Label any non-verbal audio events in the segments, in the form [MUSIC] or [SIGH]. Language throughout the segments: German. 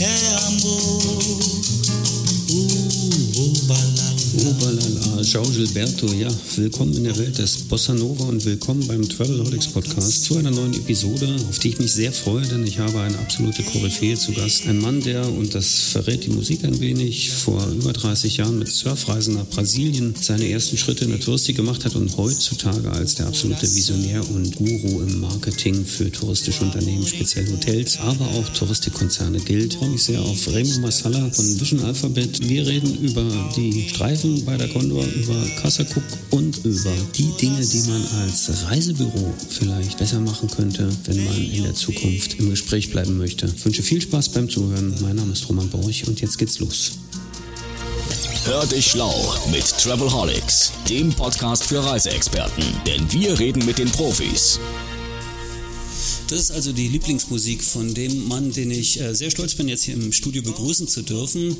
Yeah, I'm good. Ciao Gilberto, ja, willkommen in der Welt des Bossa Nova und willkommen beim Travelholics Podcast zu einer neuen Episode, auf die ich mich sehr freue, denn ich habe eine absolute Koryphäe zu Gast. Ein Mann, der, und das verrät die Musik ein wenig, vor über 30 Jahren mit Surfreisen nach Brasilien seine ersten Schritte in der Touristik gemacht hat und heutzutage als der absolute Visionär und Guru im Marketing für touristische Unternehmen, speziell Hotels, aber auch Touristikkonzerne gilt. Ich freue mich sehr auf Remo Masala von Vision Alphabet. Wir reden über die Streifen bei der Condor, über Cook und über die Dinge, die man als Reisebüro vielleicht besser machen könnte, wenn man in der Zukunft im Gespräch bleiben möchte. Ich wünsche viel Spaß beim Zuhören. Mein Name ist Roman Borch und jetzt geht's los. Hör dich schlau mit Travelholics, dem Podcast für Reiseexperten. Denn wir reden mit den Profis. Das ist also die Lieblingsmusik von dem Mann, den ich äh, sehr stolz bin, jetzt hier im Studio begrüßen zu dürfen.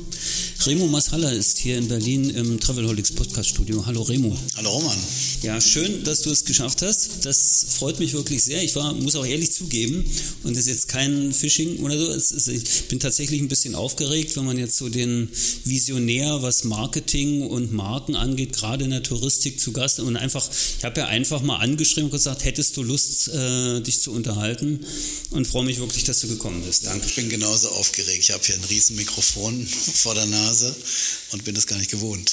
Remo Masala ist hier in Berlin im Travelholics Podcast Studio. Hallo Remo. Hallo Roman. Ja, schön, dass du es geschafft hast. Das freut mich wirklich sehr. Ich war, muss auch ehrlich zugeben, und das ist jetzt kein Phishing oder so. Ist, ich bin tatsächlich ein bisschen aufgeregt, wenn man jetzt so den Visionär, was Marketing und Marken angeht, gerade in der Touristik zu Gast und einfach, ich habe ja einfach mal angeschrieben und gesagt, hättest du Lust, äh, dich zu unterhalten? Und freue mich wirklich, dass du gekommen bist. Danke. Ich bin genauso aufgeregt. Ich habe hier ein riesen Mikrofon [LAUGHS] vor der Nase und bin das gar nicht gewohnt.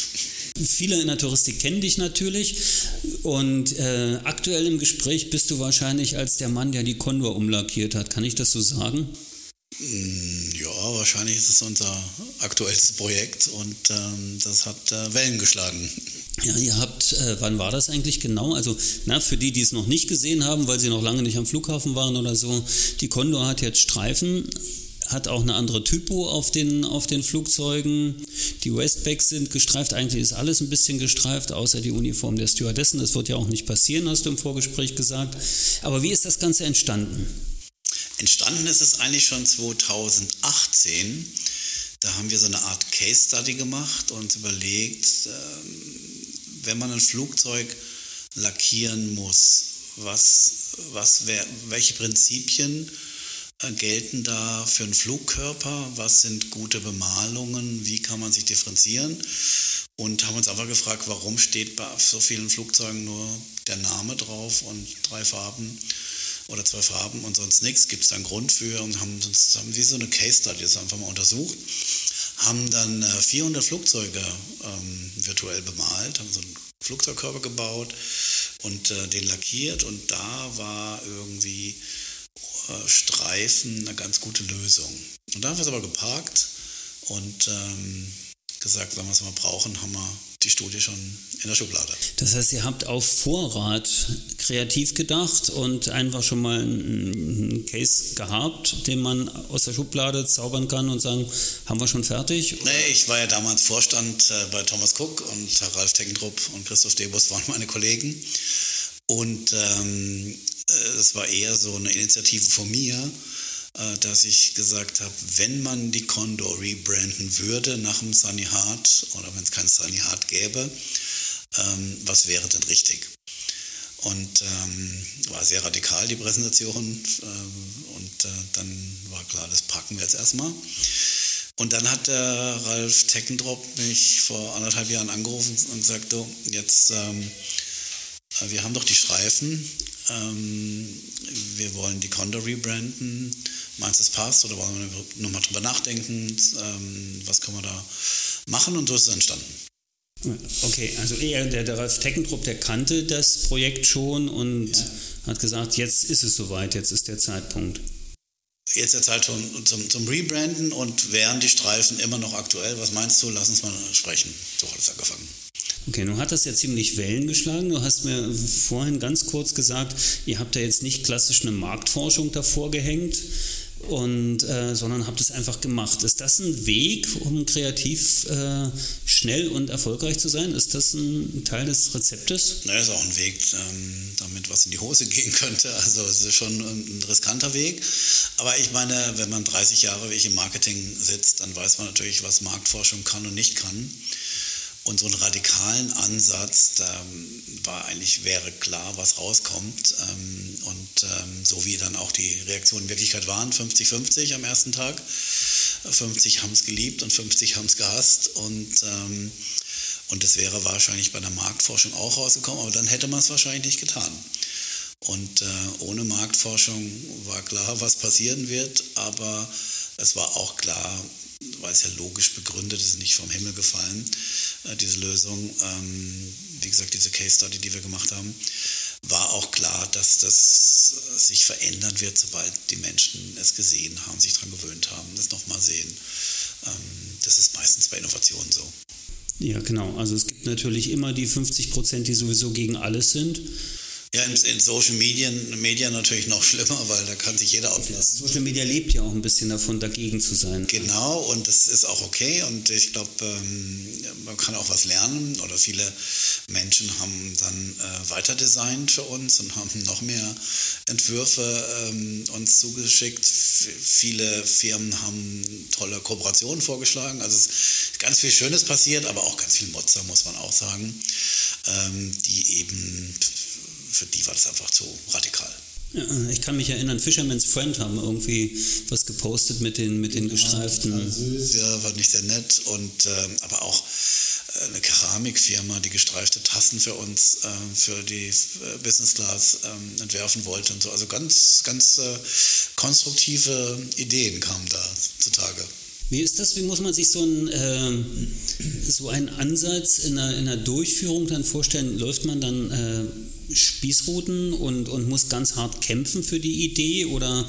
Viele in der Touristik kennen dich natürlich und äh, aktuell im Gespräch bist du wahrscheinlich als der Mann, der die Condor umlackiert hat. Kann ich das so sagen? Mm, Ja, wahrscheinlich ist es unser aktuelles Projekt und ähm, das hat äh, Wellen geschlagen. Ja, ihr habt, äh, wann war das eigentlich genau? Also, na, für die, die es noch nicht gesehen haben, weil sie noch lange nicht am Flughafen waren oder so, die Condor hat jetzt Streifen, hat auch eine andere Typo auf den, auf den Flugzeugen. Die Westbacks sind gestreift, eigentlich ist alles ein bisschen gestreift, außer die Uniform der Stewardessen. Das wird ja auch nicht passieren, hast du im Vorgespräch gesagt. Aber wie ist das Ganze entstanden? Entstanden ist es eigentlich schon 2018. Da haben wir so eine Art Case Study gemacht und überlegt, ähm, wenn man ein Flugzeug lackieren muss, was, was wär, welche Prinzipien äh, gelten da für einen Flugkörper? Was sind gute Bemalungen? Wie kann man sich differenzieren? Und haben uns einfach gefragt, warum steht bei so vielen Flugzeugen nur der Name drauf und drei Farben oder zwei Farben und sonst nichts? Gibt es da einen Grund für? Und haben uns haben wie so eine Case Study das einfach mal untersucht. Haben dann äh, 400 Flugzeuge ähm, virtuell bemalt, haben so einen Flugzeugkörper gebaut und äh, den lackiert. Und da war irgendwie äh, Streifen eine ganz gute Lösung. Und da haben wir es aber geparkt und ähm, gesagt, wenn wir es mal brauchen, haben wir die Studie schon in der Schublade. Das heißt, ihr habt auf Vorrat kreativ gedacht und einfach schon mal einen Case gehabt, den man aus der Schublade zaubern kann und sagen, haben wir schon fertig? Nee, ich war ja damals Vorstand äh, bei Thomas Cook und Ralf Teckentrupp und Christoph Debus waren meine Kollegen. Und ähm, es war eher so eine Initiative von mir, äh, dass ich gesagt habe, wenn man die Condor rebranden würde nach dem Sunny Heart oder wenn es kein Sunny Heart gäbe, ähm, was wäre denn richtig? Und ähm, war sehr radikal die Präsentation ähm, und äh, dann war klar, das packen wir jetzt erstmal. Und dann hat der Ralf Teckendrop mich vor anderthalb Jahren angerufen und gesagt, du, jetzt, ähm, äh, wir haben doch die Streifen, wir wollen die Condor rebranden. Meinst du, das passt oder wollen wir nochmal drüber nachdenken? Ähm, was können wir da machen? Und so ist es entstanden. Okay, also eher der, der Ralf Teckentrupp, der kannte das Projekt schon und Ja. hat gesagt, jetzt ist es soweit, jetzt ist der Zeitpunkt. Jetzt der Zeit zum, zum, zum Rebranden und wären die Streifen immer noch aktuell? Was meinst du? Lass uns mal sprechen. So hat es angefangen. Okay, nun hat das ja ziemlich Wellen geschlagen. Du hast mir vorhin ganz kurz gesagt, ihr habt ja jetzt nicht klassisch eine Marktforschung davor gehängt, und, äh, sondern habt es einfach gemacht. Ist das ein Weg, um kreativ äh, schnell und erfolgreich zu sein? Ist das ein Teil des Rezeptes? Na, ist auch ein Weg, ähm, damit was in die Hose gehen könnte. Also es ist schon ein riskanter Weg. Aber ich meine, wenn man 30 Jahre wie ich im Marketing sitzt, dann weiß man natürlich, was Marktforschung kann und nicht kann. Und so einen radikalen Ansatz, da war eigentlich, wäre klar, was rauskommt. Ähm, und ähm, so wie dann auch die Reaktionen in Wirklichkeit waren, 50-50 am ersten Tag. 50 haben es geliebt und 50 haben es gehasst. Und, ähm, und das wäre wahrscheinlich bei der Marktforschung auch rausgekommen, aber dann hätte man es wahrscheinlich nicht getan. Und äh, ohne Marktforschung war klar, was passieren wird, aber es war auch klar, weil es ja logisch begründet ist, nicht vom Himmel gefallen, äh, diese Lösung, ähm, wie gesagt, diese Case Study, die wir gemacht haben, war auch klar, dass das sich verändern wird, sobald die Menschen es gesehen haben, sich daran gewöhnt haben, das nochmal sehen. Ähm, das ist meistens bei Innovationen so. Ja, genau. Also es gibt natürlich immer die 50 Prozent, die sowieso gegen alles sind. Ja, in, in Social Media, Media natürlich noch [LAUGHS] schlimmer, weil da kann sich jeder auflassen. Social Media lebt ja auch ein bisschen davon, dagegen zu sein. Genau, und das ist auch okay. Und ich glaube, ähm, man kann auch was lernen. Oder viele Menschen haben dann äh, weiter designt für uns und haben [LAUGHS] noch mehr Entwürfe ähm, uns zugeschickt. F viele Firmen haben tolle Kooperationen vorgeschlagen. Also es ist ganz viel Schönes passiert, aber auch ganz viel Motzer, muss man auch sagen, ähm, die eben für die war das einfach zu radikal. Ja, ich kann mich erinnern, Fisherman's Friend haben irgendwie was gepostet mit den, mit den gestreiften. Ja, war nicht sehr nett. Und, äh, aber auch äh, eine Keramikfirma, die gestreifte Tassen für uns, äh, für die äh, Business Class ähm, entwerfen wollte und so. Also ganz, ganz äh, konstruktive Ideen kamen da zutage. Wie ist das? Wie muss man sich so, ein, äh, so einen Ansatz in einer, in einer Durchführung dann vorstellen? Läuft man dann äh, Spießruten und, und muss ganz hart kämpfen für die Idee? Oder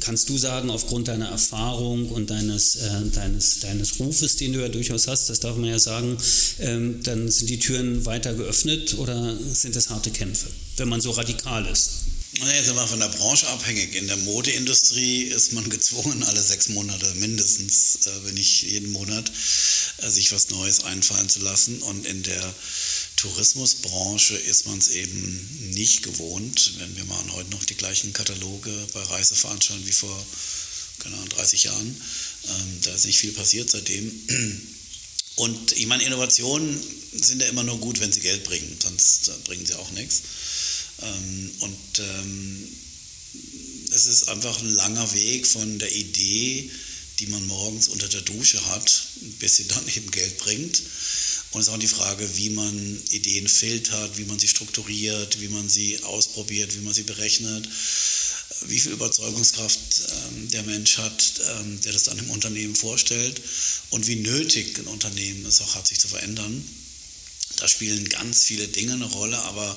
kannst du sagen, aufgrund deiner Erfahrung und deines, äh, deines, deines Rufes, den du ja durchaus hast, das darf man ja sagen, ähm, dann sind die Türen weiter geöffnet oder sind das harte Kämpfe, wenn man so radikal ist? Naja, sind wir von der Branche abhängig. In der Modeindustrie ist man gezwungen, alle sechs Monate mindestens, äh, wenn nicht jeden Monat, äh, sich was Neues einfallen zu lassen. Und in der Tourismusbranche ist man es eben nicht gewohnt. Wenn wir machen heute noch die gleichen Kataloge bei Reiseveranstaltungen wie vor keine Ahnung, 30 Jahren. Ähm, da ist nicht viel passiert seitdem. Und ich meine, Innovationen sind ja immer nur gut, wenn sie Geld bringen, sonst bringen sie auch nichts. Ähm, und ähm, es ist einfach ein langer Weg von der Idee, die man morgens unter der Dusche hat, bis sie dann [LAUGHS] eben Geld bringt. Und es ist auch die Frage, wie man Ideen filtert, wie man sie strukturiert, wie man sie ausprobiert, wie man sie berechnet, wie viel Überzeugungskraft ähm, der Mensch hat, ähm, der das dann im Unternehmen vorstellt und wie nötig ein Unternehmen es auch hat, sich zu verändern. Da spielen ganz viele Dinge eine Rolle, aber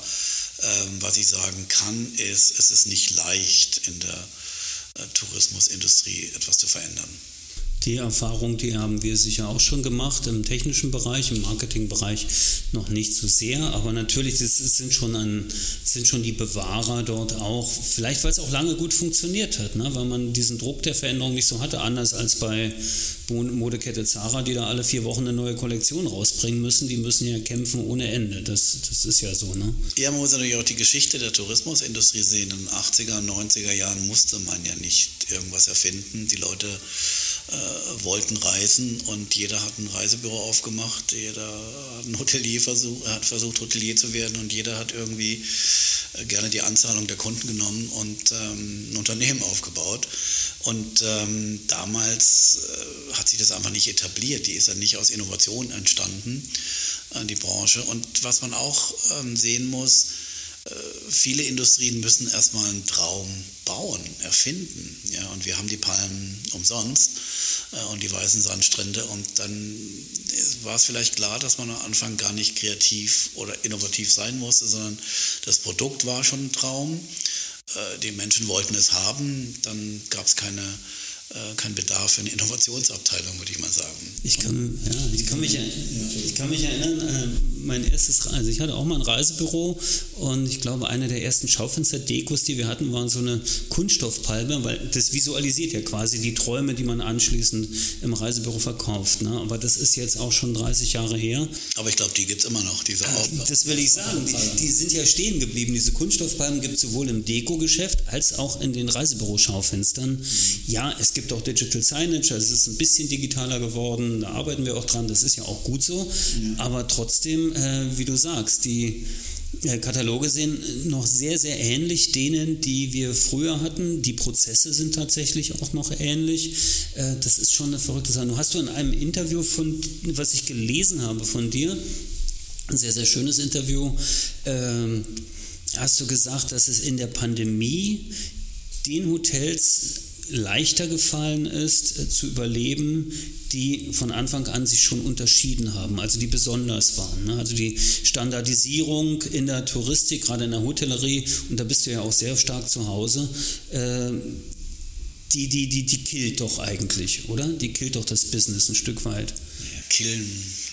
ähm, was ich sagen kann, ist, es ist nicht leicht in der äh, Tourismusindustrie etwas zu verändern. Die Erfahrung, die haben wir sicher auch schon gemacht im technischen Bereich, im Marketingbereich noch nicht so sehr, aber natürlich das sind schon, ein, sind schon die Bewahrer dort auch, vielleicht weil es auch lange gut funktioniert hat, ne? weil man diesen Druck der Veränderung nicht so hatte, anders als bei Modekette Zara, die da alle vier Wochen eine neue Kollektion rausbringen müssen, die müssen ja kämpfen ohne Ende. Das, das ist ja so, ne? Ja, man muss natürlich auch die Geschichte der Tourismusindustrie sehen. In den 80er, 90er Jahren musste man ja nicht irgendwas erfinden. Die Leute äh, wollten reisen und jeder hat ein Reisebüro aufgemacht, jeder hat ein Hotelier versucht, hat versucht, Hotelier zu werden und jeder hat irgendwie äh, gerne die Anzahlung der Kunden genommen und ähm, ein Unternehmen aufgebaut. Und ähm, damals äh, hat sich das einfach nicht etabliert. Die ist ja nicht aus Innovation entstanden, äh, die Branche. Und was man auch ähm, sehen muss, äh, viele Industrien müssen erstmal einen Traum bauen, erfinden. Ja, und wir haben die Palmen umsonst äh, und die weißen Sandstrände. Und dann war es vielleicht klar, dass man am Anfang gar nicht kreativ oder innovativ sein musste, sondern das Produkt war schon ein Traum. Äh, die Menschen wollten es haben, dann gab es keine kein Bedarf für eine Innovationsabteilung, würde ich mal sagen. Ich kann, ja, ich kann, mich, ich kann mich erinnern, äh, mein erstes, also ich hatte auch mal ein Reisebüro und ich glaube, eine der ersten Schaufenster-Dekos, die wir hatten, waren so eine Kunststoffpalme, weil das visualisiert ja quasi die Träume, die man anschließend im Reisebüro verkauft. Ne? Aber das ist jetzt auch schon 30 Jahre her. Aber ich glaube, die gibt es immer noch, diese Aufgaben. Das will ich sagen. Die, die, sind ja stehen geblieben. Diese Kunststoffpalmen gibt es sowohl im Deko-Geschäft als auch in den Reisebüroschaufenstern. Ja, es gibt auch Digital Signage, also es ist ein bisschen digitaler geworden, da arbeiten wir auch dran, das ist ja auch gut so. Ja. Aber trotzdem, äh, wie du sagst, die, Kataloge sehen noch sehr, sehr ähnlich denen, die wir früher hatten. Die Prozesse sind tatsächlich auch noch ähnlich. Äh, das ist schon eine verrückte Sache. Du hast du in einem Interview, von, was ich gelesen habe von dir, ein sehr, sehr schönes Interview, ähm, hast du gesagt, dass es in der Pandemie den Hotels leichter gefallen ist, äh, zu überleben, die von Anfang an sich schon unterschieden haben, also die besonders waren. Ne? Also die Standardisierung in der Touristik, gerade in der Hotellerie, und da bist du ja auch sehr stark zu Hause, äh, die, die, die, die killt doch eigentlich, oder? Die killt doch das Business ein Stück weit. Ja, killen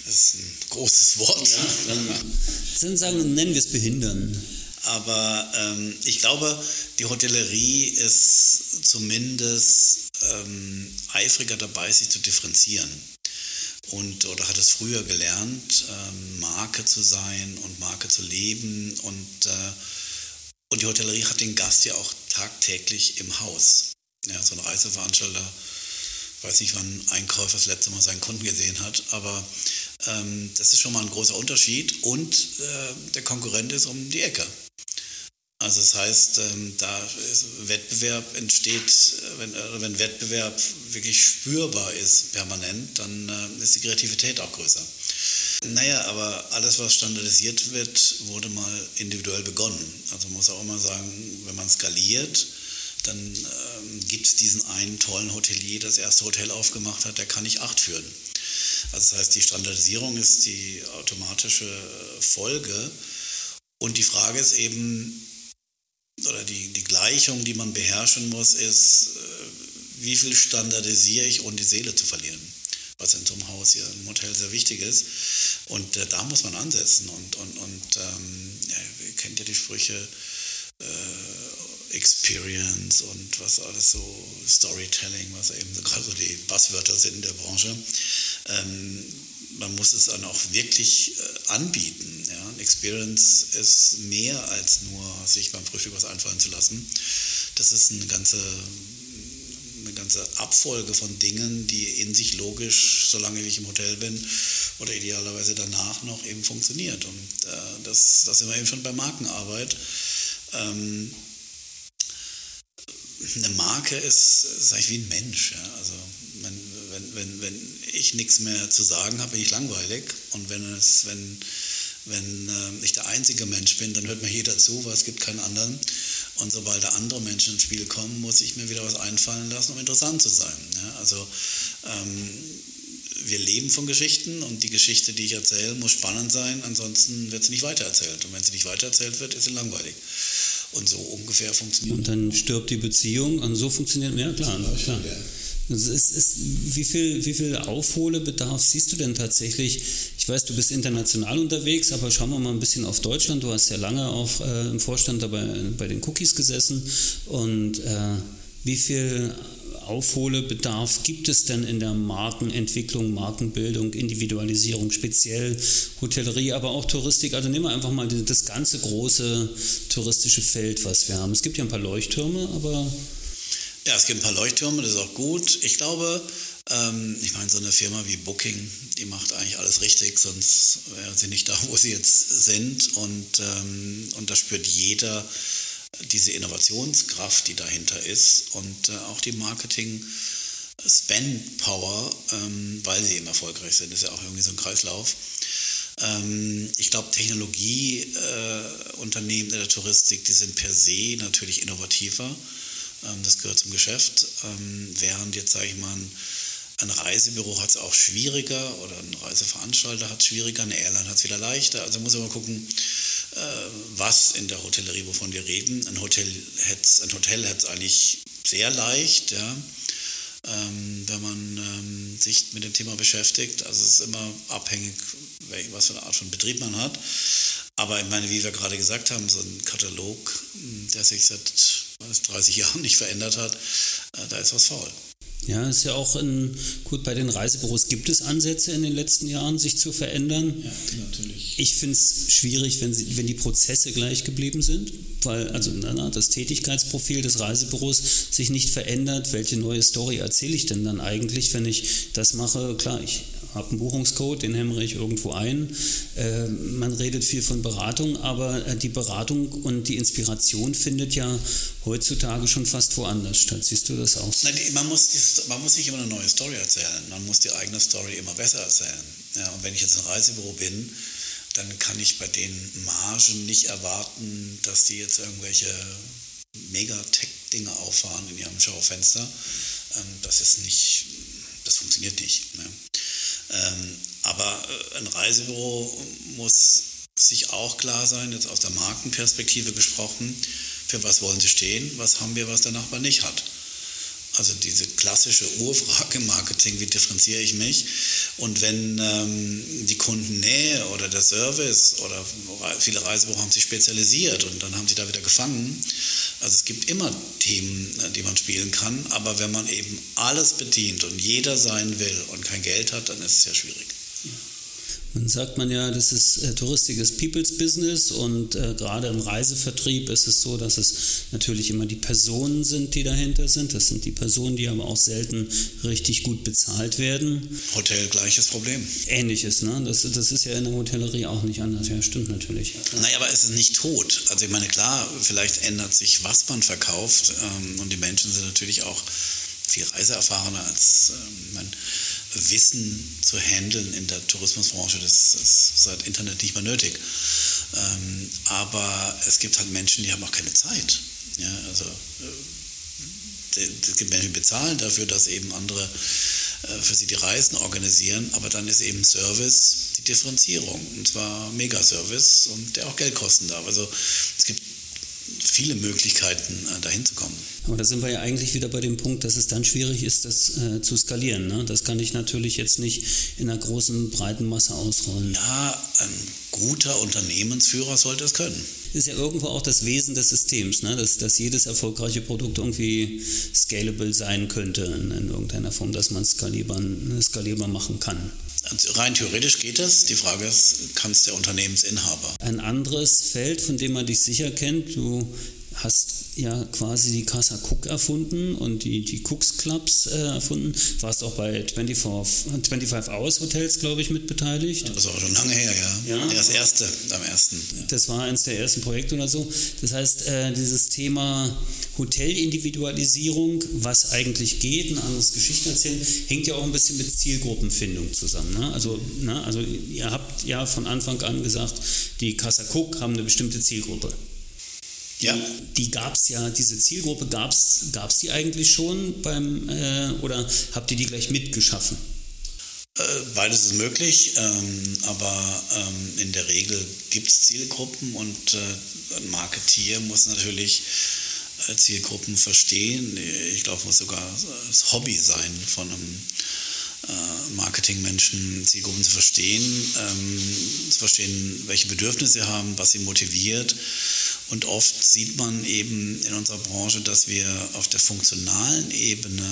ist ein großes Wort. Ja, dann, dann sagen, nennen wir es behindern. Aber ähm, ich glaube, die Hotellerie ist zumindest ähm, eifriger dabei, sich zu differenzieren. Und, oder hat es früher gelernt, ähm, Marke zu sein und Marke zu leben. Und, äh, und die Hotellerie hat den Gast ja auch tagtäglich im Haus. Ja, so ein Reiseveranstalter, weiß nicht, wann ein Einkäufer das letzte Mal seinen Kunden gesehen hat, aber ähm, das ist schon mal ein großer Unterschied. Und äh, der Konkurrent ist um die Ecke. Also das heißt, ähm, da Wettbewerb entsteht, äh, wenn, äh, wenn Wettbewerb wirklich spürbar ist, permanent, dann äh, ist die Kreativität auch größer. Naja, aber alles, was standardisiert wird, wurde mal individuell begonnen. Also man muss auch immer sagen, wenn man skaliert, dann ähm, gibt es diesen einen tollen Hotelier, der das erste Hotel aufgemacht hat, der kann nicht acht führen. Also das heißt, die Standardisierung ist die automatische Folge. Und die Frage ist eben, oder die, die Gleichung, die man beherrschen muss, ist, äh, wie viel standardisiere ich, ohne die Seele zu verlieren. Was in so einem Haus hier im Hotel sehr wichtig ist. Und äh, da muss man ansetzen. Und, und, und ähm, ja, ihr kennt ja die Sprüche äh, Experience und was alles so Storytelling, was eben gerade so die Basswörter sind in der Branche. Ähm, man muss es dann auch wirklich äh, anbieten. Ja? Experience ist mehr als nur sich beim Frühstück was einfallen zu lassen. Das ist eine ganze, eine ganze Abfolge von Dingen, die in sich logisch, solange ich im Hotel bin oder idealerweise danach noch eben funktioniert. Und äh, das, das sind wir eben schon bei Markenarbeit. Ähm, eine Marke ist, sag ich, wie ein Mensch. Ja? Also man, wenn, wenn, wenn ich nichts mehr zu sagen habe, bin ich langweilig. Und wenn, es, wenn, wenn äh, ich der einzige Mensch bin, dann hört mir jeder zu, weil es gibt keinen anderen. Und sobald da andere Menschen ins Spiel kommen, muss ich mir wieder was einfallen lassen, um interessant zu sein. Ja? Also ähm, wir leben von Geschichten und die Geschichte, die ich erzähle, muss spannend sein, ansonsten wird sie nicht weitererzählt. Und wenn sie nicht weitererzählt wird, ist sie langweilig. Und so ungefähr funktioniert. Und dann stirbt die Beziehung und so funktioniert, ja klar. klar. Ist, ist, wie, viel, wie viel Aufholbedarf siehst du denn tatsächlich? Ich weiß, du bist international unterwegs, aber schauen wir mal ein bisschen auf Deutschland. Du hast ja lange auch äh, im Vorstand dabei bei den Cookies gesessen. Und äh, wie viel Aufholbedarf gibt es denn in der Markenentwicklung, Markenbildung, Individualisierung, speziell Hotellerie, aber auch Touristik? Also nehmen wir einfach mal das ganze große touristische Feld, was wir haben. Es gibt ja ein paar Leuchttürme, aber ja, es gibt ein paar Leuchttürme, das ist auch gut. Ich glaube, ähm, ich meine, so eine Firma wie Booking, die macht eigentlich alles richtig, sonst wären sie nicht da, wo sie jetzt sind. Und, ähm, und da spürt jeder diese Innovationskraft, die dahinter ist und äh, auch die Marketing- Spend Power, ähm, weil sie eben erfolgreich sind. Das ist ja auch irgendwie so ein Kreislauf. Ähm, ich glaube, Technologieunternehmen äh, in der Touristik, die sind per se natürlich innovativer das gehört zum Geschäft. Ähm, während jetzt, sage ich mal, ein Reisebüro hat es auch schwieriger oder ein Reiseveranstalter hat es schwieriger, eine Airline hat es wieder leichter. Also muss man mal gucken, äh, was in der Hotellerie, wovon wir reden. Ein Hotel hätte es eigentlich sehr leicht, ja, ähm, wenn man sich mit dem Thema beschäftigt. Also es ist immer abhängig, was für eine Art von Betrieb man hat. Aber ich meine, wie wir gerade gesagt haben, so ein Katalog, der sich seit 30 Jahren nicht verändert hat, äh, da ist was faul. Ja, ist ja auch in, gut, bei den Reisebüros gibt es Ansätze in den letzten Jahren, sich zu verändern. Ja, natürlich. Ich finde es schwierig, wenn, sie, wenn die Prozesse gleich geblieben sind, weil also na, das Tätigkeitsprofil des Reisebüros sich nicht verändert. Welche neue Story erzähle ich denn dann eigentlich, wenn ich das mache? Klar, ich habe einen Buchungscode, den hämmere ich irgendwo ein. Äh, man redet viel von Beratung, aber äh, die Beratung und die Inspiration findet ja heutzutage schon fast woanders statt. Siehst du das auch? Nein, man, muss, man muss nicht immer eine neue Story erzählen. Man muss die eigene Story immer besser erzählen. Ja, und wenn ich jetzt ein Reisebüro bin, dann kann ich bei den Margen nicht erwarten, dass die jetzt irgendwelche Megatech-Dinge auffahren in ihrem Schaufenster. Ähm, das ist nicht, das funktioniert nicht. Ne? Ähm, aber äh, ein Reisebüro muss sich auch klar sein, jetzt aus der Markenperspektive gesprochen, für was wollen sie stehen, was haben wir, was der Nachbar nicht hat. Also diese klassische Urfrage im [LAUGHS] Marketing, wie differenziere ich mich? Und wenn ähm, die Kundennähe oder der Service oder viele Reisebüros haben sich spezialisiert und dann haben sie da wieder gefangen. Also es gibt immer Themen, äh, die man spielen kann, aber wenn man eben alles bedient und jeder sein will und kein Geld hat, dann ist es ja schwierig. Man sagt man ja, das ist äh, Touristik ist People's Business und äh, gerade im Reisevertrieb ist es so, dass es natürlich immer die Personen sind, die dahinter sind. Das sind die Personen, die aber auch selten richtig gut bezahlt werden. Hotel gleiches Problem. Ähnliches, ne? Das, das ist ja in der Hotellerie auch nicht anders. Ja, stimmt natürlich. Ja, naja, aber es ist nicht tot. Also ich meine, klar, vielleicht ändert sich, was man verkauft ähm, und die Menschen sind natürlich auch viel reiseerfahrener als ähm, man Wissen zu handeln in der Tourismusbranche. Das ist seit Internet nicht mehr nötig. Ähm, aber es gibt halt Menschen, die haben auch keine Zeit. Ja, also äh, es gibt Menschen, die bezahlen dafür, dass eben andere äh, für sie die Reisen organisieren, aber dann ist eben Service die Differenzierung und zwar Megaservice und der auch Geld kosten darf. Also es gibt viele Möglichkeiten, äh, dahin zu kommen. Aber da sind wir ja eigentlich wieder bei dem Punkt, dass es dann schwierig ist, das äh, zu skalieren. Ne? Das kann ich natürlich jetzt nicht in einer großen, breiten Masse ausrollen. Ja, ein guter Unternehmensführer sollte es können. Das ist ja irgendwo auch das Wesen des Systems, ne? dass, dass jedes erfolgreiche Produkt irgendwie scalable sein könnte in, in irgendeiner Form, dass man es skalierbar, skalierbar machen kann. Rein theoretisch geht das. Die Frage ist, kann es der Unternehmensinhaber? Ein anderes Feld, von dem man dich sicher kennt, du hast ja quasi die Casa Cook erfunden und die, die Cooks Clubs äh, erfunden. Warst auch bei 24, 25 Hours Hotels, glaube ich, mitbeteiligt. Das ist auch schon lange her, ja. ja. Das erste, am ersten. Ja. Das war eines der ersten Projekte oder so. Das heißt, äh, dieses Thema Hotelindividualisierung, was eigentlich geht, ein anderes Geschichten erzählen, hängt ja auch ein bisschen mit Zielgruppenfindung zusammen. Ne? Also, ne? also ihr habt ja von Anfang an gesagt, die Casa Cook haben eine bestimmte Zielgruppe. Ja. Die gab es ja, diese Zielgruppe gab es die eigentlich schon beim, äh, oder habt ihr die gleich mitgeschaffen? Äh, beides ist möglich, ähm, aber ähm, in der Regel gibt es Zielgruppen und äh, ein Marketier muss natürlich äh, Zielgruppen verstehen. Ich glaube, es muss sogar das Hobby sein von einem äh, Marketingmenschen, Zielgruppen zu verstehen, ähm, zu verstehen, welche Bedürfnisse sie haben, was sie motiviert und oft sieht man eben in unserer Branche, dass wir auf der funktionalen Ebene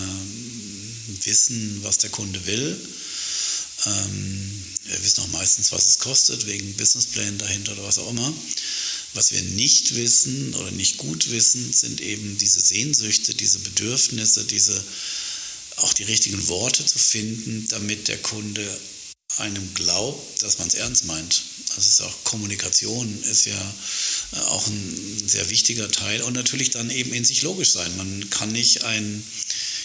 wissen, was der Kunde will. Ähm, wir wissen auch meistens, was es kostet, wegen Businessplänen dahinter oder was auch immer. Was wir nicht wissen oder nicht gut wissen, sind eben diese Sehnsüchte, diese Bedürfnisse, diese auch die richtigen Worte zu finden, damit der Kunde einem glaubt, dass man es ernst meint. Also ist auch Kommunikation ist ja äh, auch ein sehr wichtiger Teil und natürlich dann eben in sich logisch sein. Man kann nicht ein,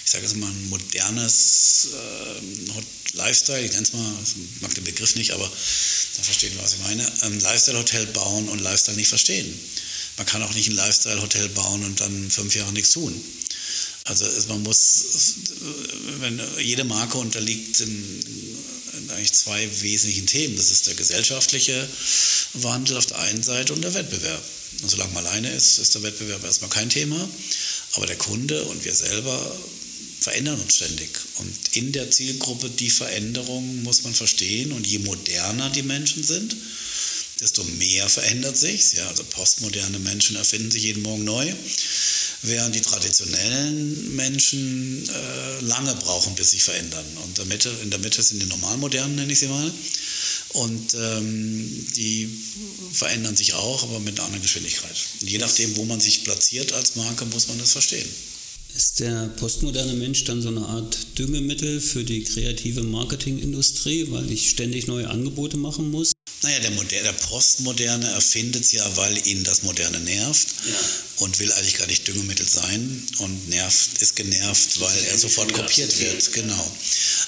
ich sage jetzt mal, ein modernes äh, Lifestyle, ich nenne es mal, ich mag den Begriff nicht, aber da verstehen wir, was ich meine, ein Lifestyle-Hotel bauen und Lifestyle nicht verstehen. Man kann auch nicht ein Lifestyle-Hotel bauen und dann fünf Jahre nichts tun. Also man muss, wenn jede Marke unterliegt in, eigentlich zwei wesentlichen Themen. Das ist der gesellschaftliche Wandel auf der einen Seite und der Wettbewerb. Und solange man alleine ist, ist der Wettbewerb erstmal kein Thema. Aber der Kunde und wir selber verändern uns ständig. Und in der Zielgruppe die Veränderung muss man verstehen. Und je moderner die Menschen sind, desto mehr verändert sich. Ja, also postmoderne Menschen erfinden sich jeden Morgen neu während die traditionellen Menschen äh, lange brauchen, bis sie sich verändern. Und der Mitte, in der Mitte sind die Normalmodernen, nenne ich sie mal. Und ähm, die verändern sich auch, aber mit einer anderen Geschwindigkeit. Und je nachdem, wo man sich platziert als Marke, muss man das verstehen. Ist der postmoderne Mensch dann so eine Art Düngemittel für die kreative Marketingindustrie, weil ich ständig neue Angebote machen muss? Naja, der, Moder der Postmoderne erfindet es ja, weil ihn das Moderne nervt ja. und will eigentlich gar nicht Düngemittel sein und nervt, ist genervt, weil er sofort kopiert wird. Genau.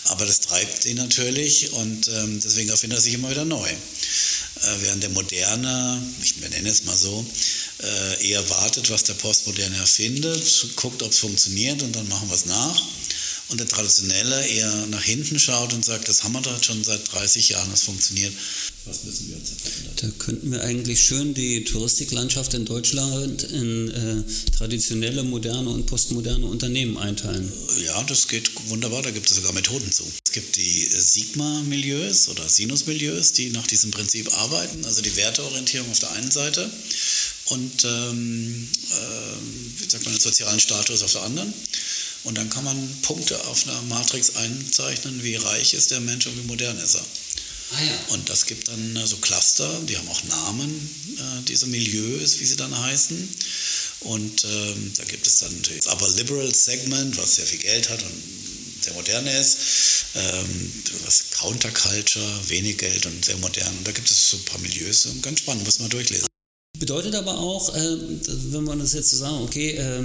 Aber das treibt ihn natürlich und ähm, deswegen erfindet er sich immer wieder neu. Äh, während der Moderne, ich nenne es mal so, eher wartet, was der Postmoderne erfindet, guckt, ob es funktioniert und dann machen wir es nach. Und der Traditionelle eher nach hinten schaut und sagt, das haben wir doch schon seit 30 Jahren, das funktioniert. Was müssen wir uns verändern? Da könnten wir eigentlich schön die Touristiklandschaft in Deutschland in äh, traditionelle, moderne und postmoderne Unternehmen einteilen. Ja, das geht wunderbar, da gibt es sogar Methoden zu. Es gibt die Sigma-Milieus oder Sinus-Milieus, die nach diesem Prinzip arbeiten, also die Werteorientierung auf der einen Seite und ähm, äh, wie sagt man, den sozialen Status auf der anderen. Und dann kann man Punkte auf einer Matrix einzeichnen, wie reich ist der Mensch und wie modern ist er. Ah, ja. Und das gibt dann äh, so Cluster, die haben auch Namen, äh, diese Milieus, wie sie dann heißen. Und ähm, da gibt es dann das Upper Liberal Segment, was sehr viel Geld hat und sehr modern ist. Ähm, was Counterculture, wenig Geld und sehr modern. Und da gibt es so ein paar Milieus, ganz spannend, muss man durchlesen. Bedeutet aber auch, äh, wenn man das jetzt so sagen, okay, äh,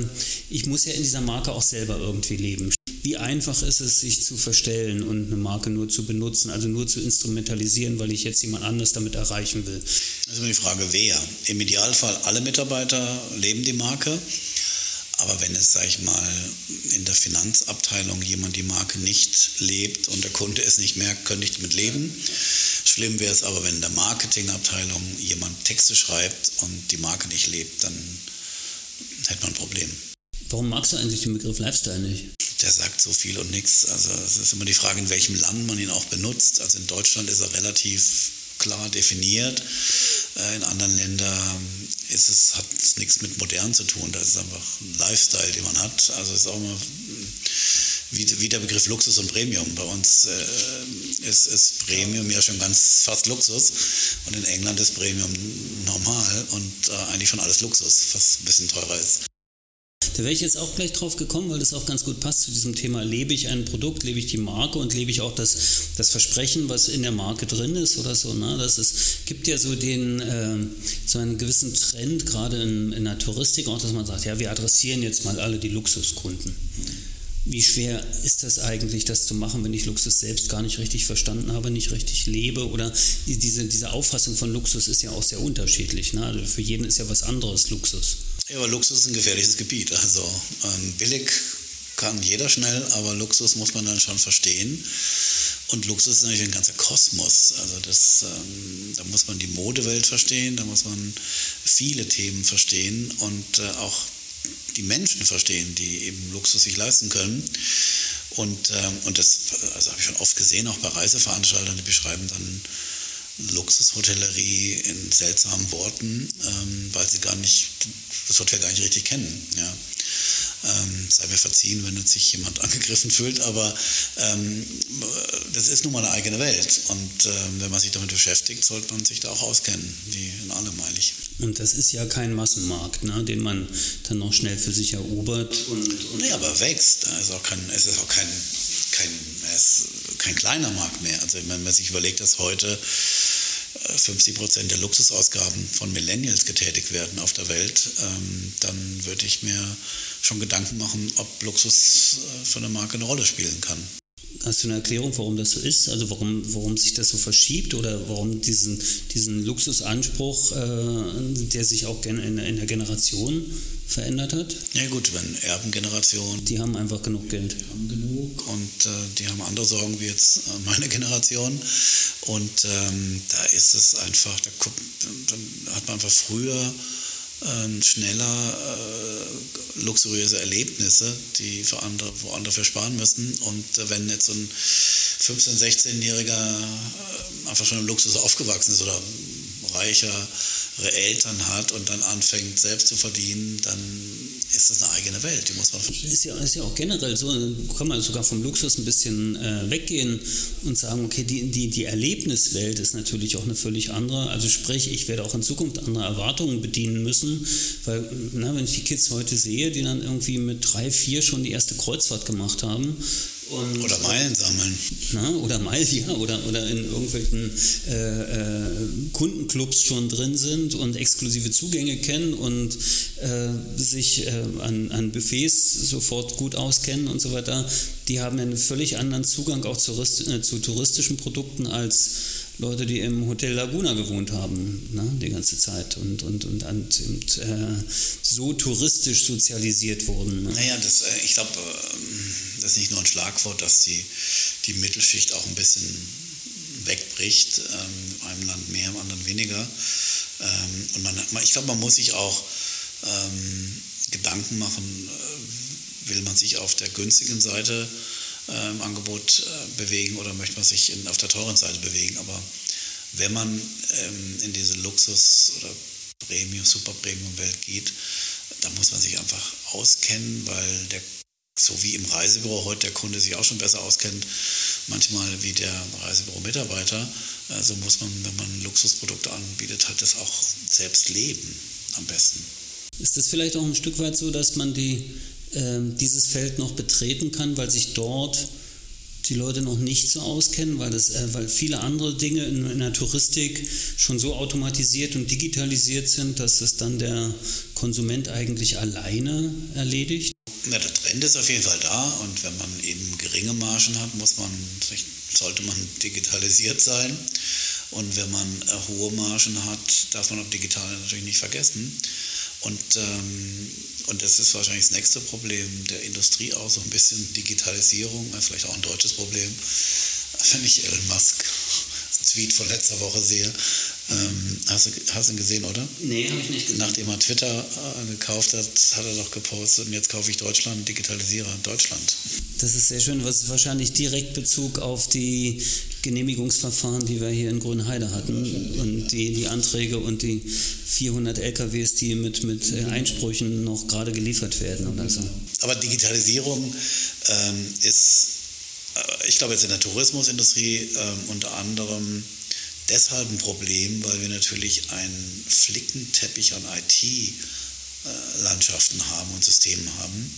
ich muss ja in dieser Marke auch selber irgendwie leben. Wie einfach ist es, sich zu verstellen und eine Marke nur zu benutzen, also nur zu instrumentalisieren, weil ich jetzt jemand anders damit erreichen will? Das ist immer die Frage, wer. Im Idealfall alle Mitarbeiter leben die Marke. Aber wenn es, sage ich mal, in der Finanzabteilung jemand die Marke nicht lebt und der Kunde es nicht merkt, könnte ich damit leben. Schlimm wäre es aber, wenn in der Marketingabteilung jemand Texte schreibt und die Marke nicht lebt, dann hätte man ein Problem. Warum magst du eigentlich den Begriff Lifestyle nicht? Der sagt so viel und nichts. Also es ist immer die Frage, in welchem Land man ihn auch benutzt. Also in Deutschland ist er relativ klar definiert. Äh, in anderen Ländern ist es, hat es nichts mit modern zu tun. Das ist einfach ein Lifestyle, den man hat. Also ist auch immer wie, wie der Begriff Luxus und Premium. Bei uns äh, ist, ist Premium ja schon ganz fast Luxus und in England ist Premium normal und äh, eigentlich schon alles Luxus, was ein bisschen teurer ist. Da wäre ich jetzt auch gleich drauf gekommen, weil das auch ganz gut passt zu diesem Thema, lebe ich ein Produkt, lebe ich die Marke und lebe ich auch das, das Versprechen, was in der Marke drin ist oder so. Ne? Das ist, gibt ja so, den, äh, so einen gewissen Trend, gerade in, in der Touristik auch, dass man sagt, ja, wir adressieren jetzt mal alle die Luxuskunden. Wie schwer ist das eigentlich, das zu machen, wenn ich Luxus selbst gar nicht richtig verstanden habe, nicht richtig lebe? Oder diese, diese Auffassung von Luxus ist ja auch sehr unterschiedlich. Ne? Also für jeden ist ja was anderes Luxus. Ja, aber Luxus ist ein gefährliches Gebiet. Also ähm, billig kann jeder schnell, aber Luxus muss man dann schon verstehen. Und Luxus ist natürlich ein ganzer Kosmos. Also das, ähm, da muss man die Modewelt verstehen, da muss man viele Themen verstehen und äh, auch die Menschen verstehen, die eben Luxus sich leisten können. Und, ähm, und das also habe ich schon oft gesehen, auch bei Reiseveranstaltern, die beschreiben dann Luxushotellerie in seltsamen Worten, ähm, weil sie gar nicht das Hotel gar nicht richtig kennen. Ja. Ähm, sei mir verziehen, wenn jetzt sich jemand [LAUGHS] angegriffen fühlt, aber ähm, das ist nun mal eine eigene Welt. Und ähm, wenn man sich damit beschäftigt, sollte man sich da auch auskennen, wie in allem eigentlich. Und das ist ja kein Massenmarkt, ne, den man dann noch schnell für sich erobert. Und, und nee, aber wächst. Also auch kein, es ist auch kein, kein, kein kleiner Markt mehr. Also wenn man sich überlegt, dass heute 50 Prozent der Luxusausgaben von Millennials getätigt werden auf der Welt, ähm, dann würde ich mir schon Gedanken machen, ob Luxus äh, für eine Marke eine Rolle spielen kann. Hast du eine Erklärung, warum das so ist? Also warum, warum sich das so verschiebt oder warum diesen, diesen Luxusanspruch, äh, der sich auch in, in der Generation verändert hat? Ja gut, wenn Erbengeneration. Die haben einfach genug Geld. Die haben genug und äh, die haben andere Sorgen wie jetzt äh, meine Generation. Und ähm, da ist es einfach, da, dann hat man einfach früher ähm, schneller äh, luxuriöse Erlebnisse, die für andere, wo andere für sparen müssen. Und äh, wenn jetzt so ein 15-, 16-Jähriger äh, einfach schon im Luxus aufgewachsen ist oder reicher, Eltern hat und dann anfängt selbst zu verdienen, dann ist das eine eigene Welt, die muss man verstehen. Ist ja, ist ja auch generell so, kann man sogar vom Luxus ein bisschen äh, weggehen und sagen, okay, die, die, die Erlebniswelt ist natürlich auch eine völlig andere. Also sprich, ich werde auch in Zukunft andere Erwartungen bedienen müssen, weil, na, wenn ich die Kids heute sehe, die dann irgendwie mit drei, vier schon die erste Kreuzfahrt gemacht haben, und, oder Meilen sammeln. Na, oder Meilen, [LAUGHS] ja, oder, oder in irgendwelchen äh, äh, Kundenclubs schon drin sind und exklusive Zugänge kennen und äh, sich äh, an, an Buffets sofort gut auskennen und so weiter. Die haben einen völlig anderen Zugang auch zu, äh, zu touristischen Produkten als Leute, die im Hotel Laguna gewohnt haben, ne, die ganze Zeit und, und, und, und, und äh, so touristisch sozialisiert wurden. Ne? Naja, das, äh, ich glaube, ähm, das ist nicht nur ein Schlagwort, dass die, die Mittelschicht auch ein bisschen wegbricht, ähm, einem Land mehr, im anderen weniger. Ähm, und man, ich glaube, man muss sich auch ähm, Gedanken machen, äh, will man sich auf der günstigen Seite äh, im Angebot äh, bewegen oder möchte man sich in, auf der teuren Seite bewegen. Aber wenn man ähm, in diese Luxus- oder Premium, Super Premium-Welt geht, dann muss man sich einfach auskennen, weil der so wie im Reisebüro heute der Kunde sich auch schon besser auskennt, manchmal wie der Reisebüro-Mitarbeiter, so also muss man, wenn man Luxusprodukte anbietet, halt das auch selbst leben am besten. Ist das vielleicht auch ein Stück weit so, dass man die, äh, dieses Feld noch betreten kann, weil sich dort die Leute noch nicht so auskennen, weil, das, äh, weil viele andere Dinge in, in, der Touristik schon so automatisiert und digitalisiert sind, dass es dann der Konsument eigentlich alleine erledigt? Ja, der Trend ist auf jeden Fall da und wenn man eben geringe Margen hat, muss man, sollte man [LAUGHS] digitalisiert sein. Und wenn man äh, hohe Margen hat, darf man auch digital natürlich nicht vergessen. Und, ähm, und das ist wahrscheinlich das nächste Problem der Industrie auch, so ein bisschen Digitalisierung, vielleicht auch ein deutsches Problem. [LAUGHS] Wenn ich Elon Musk Tweet von letzter Woche sehe, ähm, hast, du, hast du ihn gesehen, oder? Nee, habe ich nicht gesehen. Nachdem er Twitter äh, gekauft hat, hat er doch gepostet und jetzt kaufe ich Deutschland, digitalisiere Deutschland. Das ist sehr schön, was wahrscheinlich direkt Bezug auf die Genehmigungsverfahren, die wir hier in Grünheide hatten und die, die Anträge und die 400 LKWs, die mit, mit äh, Einsprüchen noch gerade geliefert werden oder so. Aber Digitalisierung ähm, ist, ich glaube jetzt in der Tourismusindustrie ähm, unter anderem deshalb ein Problem, weil wir natürlich einen Flickenteppich an IT-Landschaften haben und Systemen haben.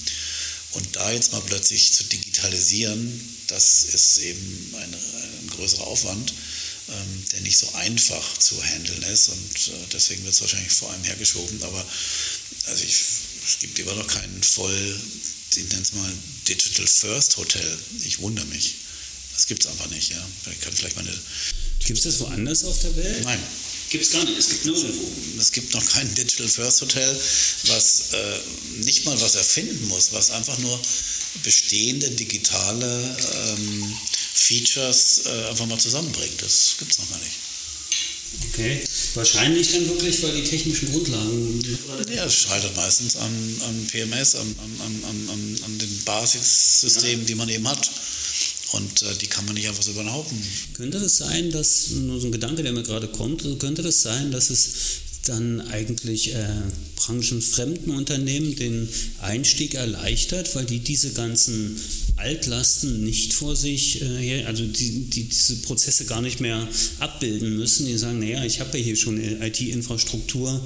Und da jetzt mal plötzlich zu digitalisieren, das ist eben ein, ein größerer Aufwand, ähm, der nicht so einfach zu handeln ist. Und äh, deswegen wird es wahrscheinlich vor allem hergeschoben. Aber also ich, es gibt immer noch keinen voll, ich nenne es mal Digital First Hotel. Ich wundere mich. Das gibt es einfach nicht. Ja. Ich kann vielleicht meine Gibt es das woanders auf der Welt? Nein. Gibt es gar nicht. Es gibt nur Es gibt noch kein Digital First Hotel, was äh, nicht mal was erfinden muss, was einfach nur bestehende digitale ähm, Features äh, einfach mal zusammenbringt. Das gibt es noch gar nicht. Okay, wahrscheinlich dann wirklich, weil die technischen Grundlagen. Ja, es scheitert meistens an, an PMS, an, an, an, den Basissystemen, ja. die man eben hat. Und äh, die kann man nicht einfach so über den Haufen. Könnte das sein, dass, nur so ein Gedanke, der mir gerade kommt, könnte das sein, dass es dann eigentlich äh, branchenfremden Unternehmen den Einstieg erleichtert, weil die diese ganzen Altlasten nicht vor sich, äh, also die, die, diese Prozesse gar nicht mehr abbilden müssen. Die sagen, naja, ich habe ja hier schon IT-Infrastruktur,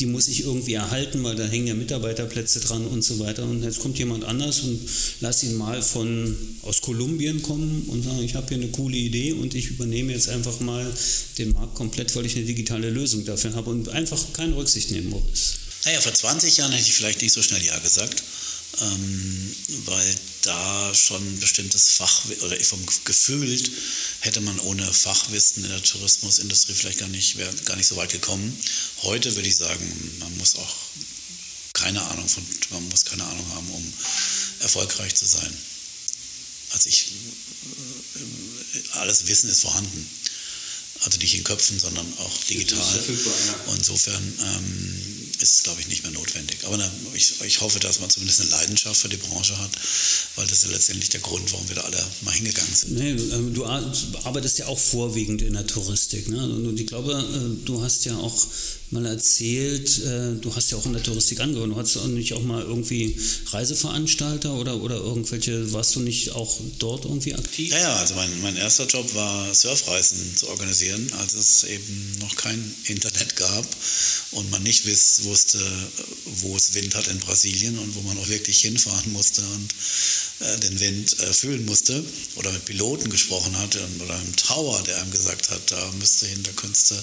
die muss ich irgendwie erhalten, weil da hängen ja Mitarbeiterplätze dran und so weiter. Und jetzt kommt jemand anders und lass ihn mal von aus Kolumbien kommen und sagen, ich habe hier eine coole Idee und ich übernehme jetzt einfach mal den Markt komplett, weil ich eine digitale Lösung dafür habe und einfach keine Rücksicht nehmen muss. Naja, vor 20 Jahren hätte ich vielleicht nicht so schnell Ja gesagt ähm, weil da schon bestimmtes Fach oder vom gefühlt hätte man ohne Fachwissen in der Tourismusindustrie vielleicht gar nicht, wäre gar nicht so weit gekommen. Heute würde ich sagen, man muss auch keine Ahnung von, man muss keine Ahnung haben, um erfolgreich zu sein. Also ich, alles Wissen ist vorhanden. Also nicht in Köpfen, sondern auch digital. Und insofern ähm, ist glaube ich, nicht mehr notwendig. Aber na, ich, ich, hoffe, dass man zumindest eine Leidenschaft für die Branche hat, weil das ist ja letztendlich der Grund, warum wir da alle mal hingegangen sind. Nee, ähm, du arbeitest ja auch vorwiegend in der Touristik. Ne? Und ich glaube, äh, du hast ja auch mal erzählt, äh, du hast ja auch in der Touristik angehört, du hast auch nicht auch mal irgendwie Reiseveranstalter oder, oder irgendwelche, warst du nicht auch dort irgendwie aktiv? Ja, ja, also mein, mein erster Job war Surfreisen zu organisieren, als es eben noch kein Internet gab und man nicht wiss, wusste, wo es Wind hat in Brasilien und wo man auch wirklich hinfahren musste und den Wind äh, fühlen musste oder mit Piloten gesprochen hatte oder einem Tower, der einem gesagt hat, da müsste hin, da könntest du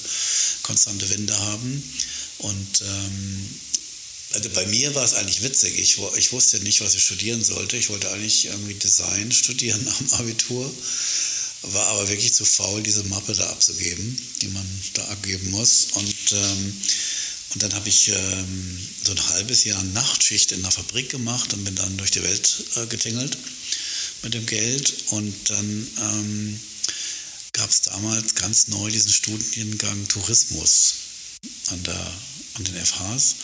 konstante Winde haben. Und ähm, also bei mir war es eigentlich witzig. Ich, ich wusste nicht, was ich studieren sollte. Ich wollte eigentlich irgendwie Design studieren dem Abitur, war aber wirklich zu faul, diese Mappe da abzugeben, die man da abgeben muss. Und, ähm, und dann habe ich ähm, so ein halbes Jahr Nachtschicht in einer Fabrik gemacht und bin dann durch die Welt äh, getingelt mit dem Geld. Und dann ähm, gab es damals ganz neu diesen Studiengang Tourismus an, der, an den FHs.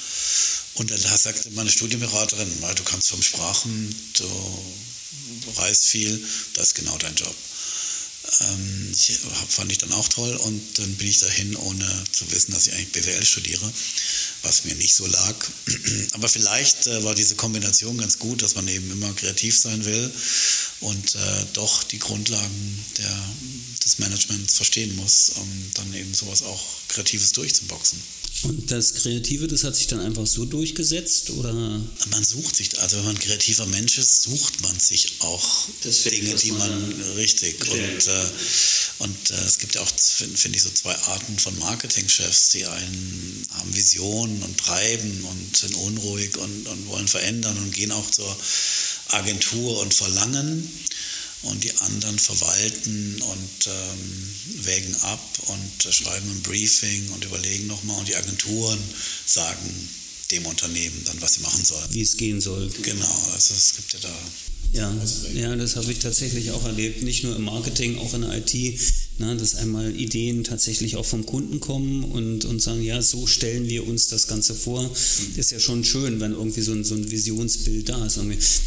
Und da sagte meine Studienberaterin, du kannst vom Sprachen, du reist viel, das ist genau dein Job. Ähm, fand ich dann auch toll und dann bin ich dahin, ohne zu wissen, dass ich eigentlich BWL studiere, was mir nicht so lag. [CLEARS THROAT] Aber vielleicht äh, war diese Kombination ganz gut, dass man eben immer kreativ sein will und äh, doch die Grundlagen der, des Managements verstehen muss, um dann eben sowas auch Kreatives durchzuboxen. Und das Kreative, das hat sich dann einfach so durchgesetzt oder? Man sucht sich, also wenn man ein kreativer Mensch ist, sucht man sich auch Dinge, die man, man richtig und, äh, und äh, es gibt ja auch, finde find ich, so zwei Arten von Marketingchefs, die einen haben Visionen und treiben und sind unruhig und, und wollen verändern und gehen auch zur Agentur und verlangen und die anderen verwalten und ähm, wägen ab und äh, schreiben ein Briefing und überlegen nochmal und die Agenturen sagen dem Unternehmen dann, was sie machen sollen. Wie es gehen soll. Genau, also es gibt ja da. Ja, ja das habe ich tatsächlich auch erlebt, nicht nur im Marketing, auch in der IT Ne, dass einmal Ideen tatsächlich auch vom Kunden kommen und, und sagen, ja, so stellen wir uns das Ganze vor. Mhm. Ist ja schon schön, wenn irgendwie so ein, so ein Visionsbild da ist.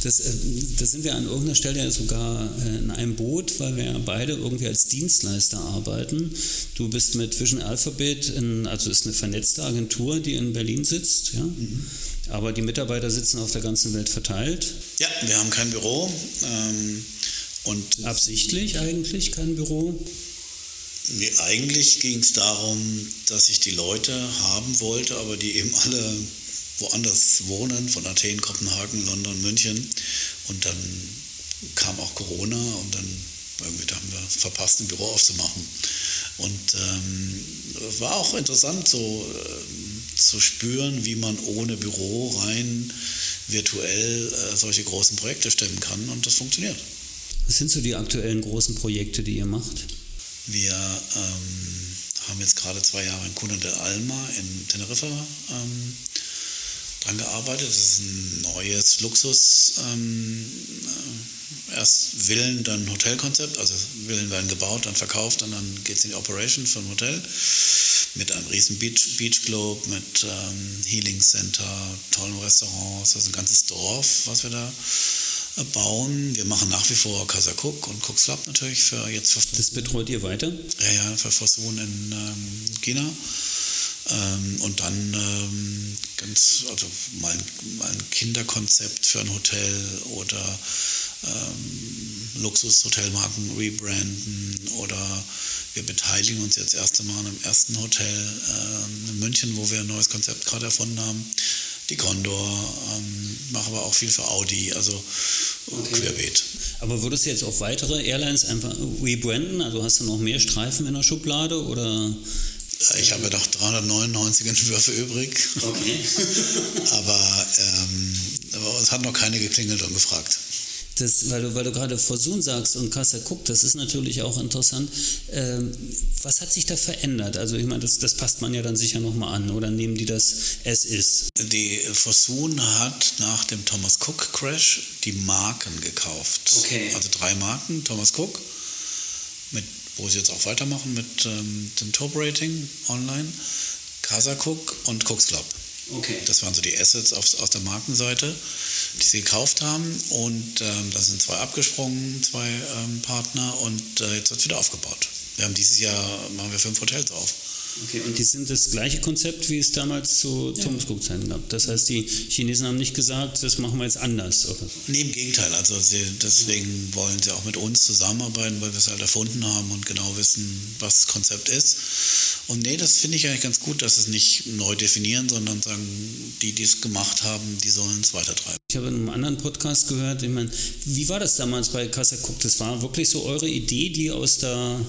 Das, äh, das sind wir an irgendeiner Stelle ja sogar äh, in einem Boot, weil wir ja beide irgendwie als Dienstleister arbeiten. Du bist mit Vision Alphabet, in, also ist eine vernetzte Agentur, die in Berlin sitzt, ja. Mhm. Aber die Mitarbeiter sitzen auf der ganzen Welt verteilt. Ja, wir haben kein Büro. Ähm, und Absichtlich eigentlich kein Büro? Nee, eigentlich ging es darum, dass ich die Leute haben wollte, aber die eben alle woanders wohnen, von Athen, Kopenhagen, London, München. Und dann kam auch Corona und dann irgendwie haben wir verpasst, ein Büro aufzumachen. Und ähm, war auch interessant, so äh, zu spüren, wie man ohne Büro rein virtuell äh, solche großen Projekte stemmen kann. Und das funktioniert. Was sind so die aktuellen großen Projekte, die ihr macht? Wir ähm, haben jetzt gerade zwei Jahre in Cuna de Alma in Teneriffa ähm, dran gearbeitet. Das ist ein neues Luxus, ähm, äh, erst Villen, dann Hotelkonzept. Also Villen werden gebaut, dann verkauft und dann geht es in die Operation vom Hotel mit einem riesen Beach, Beach Club, mit ähm, Healing Center, tollen Restaurants, also ein ganzes Dorf, was wir da bauen. Wir machen nach wie vor Casa Cook und Cooks Club natürlich für jetzt für Das betreut ihr weiter? Ja, ja, für Fosun in ähm, China. Ähm, und dann ähm, ganz, also mal ein, mal ein, Kinderkonzept für ein Hotel oder ähm, Luxushotelmarken rebranden oder wir beteiligen uns jetzt erst einmal an einem ersten Hotel äh, in München, wo wir ein neues Konzept gerade erfunden haben die Condor, ähm, mache aber auch viel für Audi, also okay. querbeet. Aber würdest du jetzt auf weitere Airlines einfach rebranden? Also hast du noch mehr Streifen in der Schublade oder? Ich habe noch 399 Entwürfe übrig. Okay. [LAUGHS] aber, ähm, aber es hat noch keine geklingelt und gefragt das, weil du, weil du gerade Forsun sagst und Kassa guckt, das ist natürlich auch interessant. Ähm, was hat sich da verändert? Also ich meine, das, das passt man ja dann sicher nochmal an, oder nehmen die das es ist? Die Forsun hat nach dem Thomas Cook Crash die Marken gekauft. Okay. Also drei Marken, Thomas Cook, mit, wo sie jetzt auch weitermachen mit ähm, dem Top Rating online, Casa Cook und Cooks Club. Okay. Das waren so die Assets auf, aus der Markenseite die sie gekauft haben. Und ähm, da sind zwei abgesprungen, zwei ähm, Partner, und äh, jetzt wird es wieder aufgebaut. Wir haben dieses Jahr, machen wir fünf Hotels auf. Okay, und die sind das gleiche Konzept, wie es damals zu ja. Thomas Cook Zeiten gab. Das heißt, die Chinesen haben nicht gesagt, das machen wir jetzt anders. Oder? Nee, im Gegenteil. Also sie, deswegen wollen sie auch mit uns zusammenarbeiten, weil wir es halt erfunden haben und genau wissen, was das Konzept ist. Und nee, das finde ich eigentlich ganz gut, dass es nicht neu definieren, sondern sagen, die, die es gemacht haben, die sollen es weitertreiben. Ich habe in einem anderen Podcast gehört, ich meine, wie war das damals bei Casa Cook? Das war wirklich so eure Idee, die aus der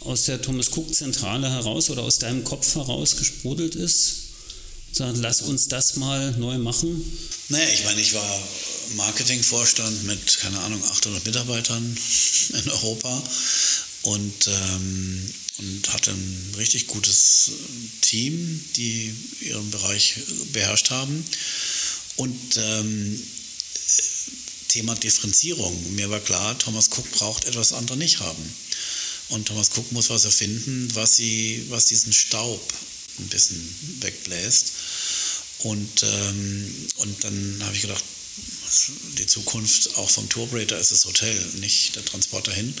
aus der Thomas Cook Zentrale heraus oder aus deinem Kopf heraus gesprudelt ist? Sagen, lass uns das mal neu machen? Naja, ich meine, ich war Marketingvorstand mit, keine Ahnung, 800 Mitarbeitern [LAUGHS] in Europa und, ähm, und hatte ein richtig gutes Team, die ihren Bereich beherrscht haben. Und ähm, Thema Differenzierung. Mir war klar, Thomas Cook braucht etwas, was andere nicht haben. Und Thomas Cook muss was erfinden, was, sie, was diesen Staub ein bisschen wegbläst. Und, ähm, und dann habe ich gedacht, die Zukunft auch vom Tourberator ist das Hotel, nicht der Transport dahin.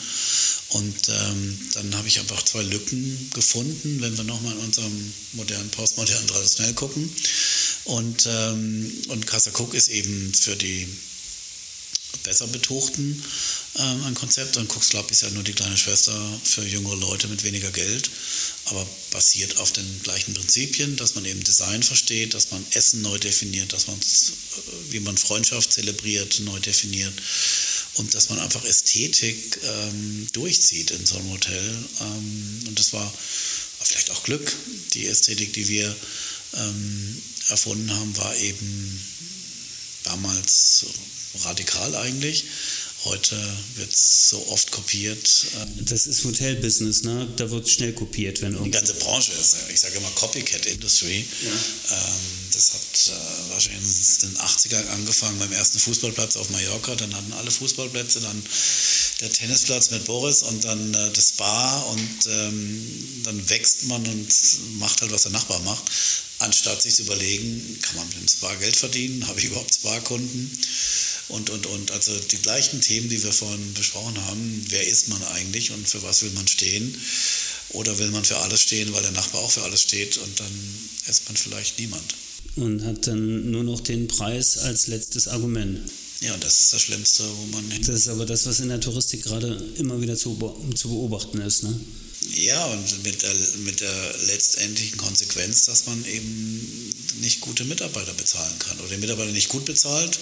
Und ähm, dann habe ich einfach zwei Lücken gefunden, wenn wir nochmal in unserem modernen, postmodernen traditionell gucken. Und, ähm, und Casa Cook ist eben für die besser betuchten ähm, ein Konzept. Und Cooks Club ist ja nur die kleine Schwester für jüngere Leute mit weniger Geld, aber basiert auf den gleichen Prinzipien, dass man eben Design versteht, dass man Essen neu definiert, dass man, äh, wie man Freundschaft zelebriert, neu definiert und dass man einfach Ästhetik ähm, durchzieht in so einem Hotel. Ähm, und das war vielleicht auch Glück. Die Ästhetik, die wir ähm, erfunden haben, war eben damals radikal eigentlich. Heute wird es so oft kopiert. Ähm, das ist Hotelbusiness, ne? Da wird schnell kopiert, wenn Die ganze Branche ist, ich sage immer Copycat Industry. Ja. Ähm, das hat äh, wahrscheinlich in den 80ern angefangen beim ersten Fußballplatz auf Mallorca. Dann hatten alle Fußballplätze, dann der Tennisplatz mit Boris und dann äh, das Bar und ähm, dann wächst man und macht halt, was der Nachbar macht, anstatt sich zu überlegen, kann man mit dem Spa Geld verdienen, habe ich überhaupt Spa-Kunden? und, und, und. Also die gleichen Themen, die wir vorhin besprochen haben. Wer ist man eigentlich und für was will man stehen? Oder will man für alles stehen, weil der Nachbar auch für alles steht und dann ist man vielleicht niemand. Und hat dann nur noch den Preis als letztes Argument. Ja, das ist das Schlimmste, wo man. Das ist aber das, was in der Touristik gerade immer wieder zu, zu beobachten ist, ne? Ja, und mit der, mit der letztendlichen Konsequenz, dass man eben nicht gute Mitarbeiter bezahlen kann oder den Mitarbeiter nicht gut bezahlt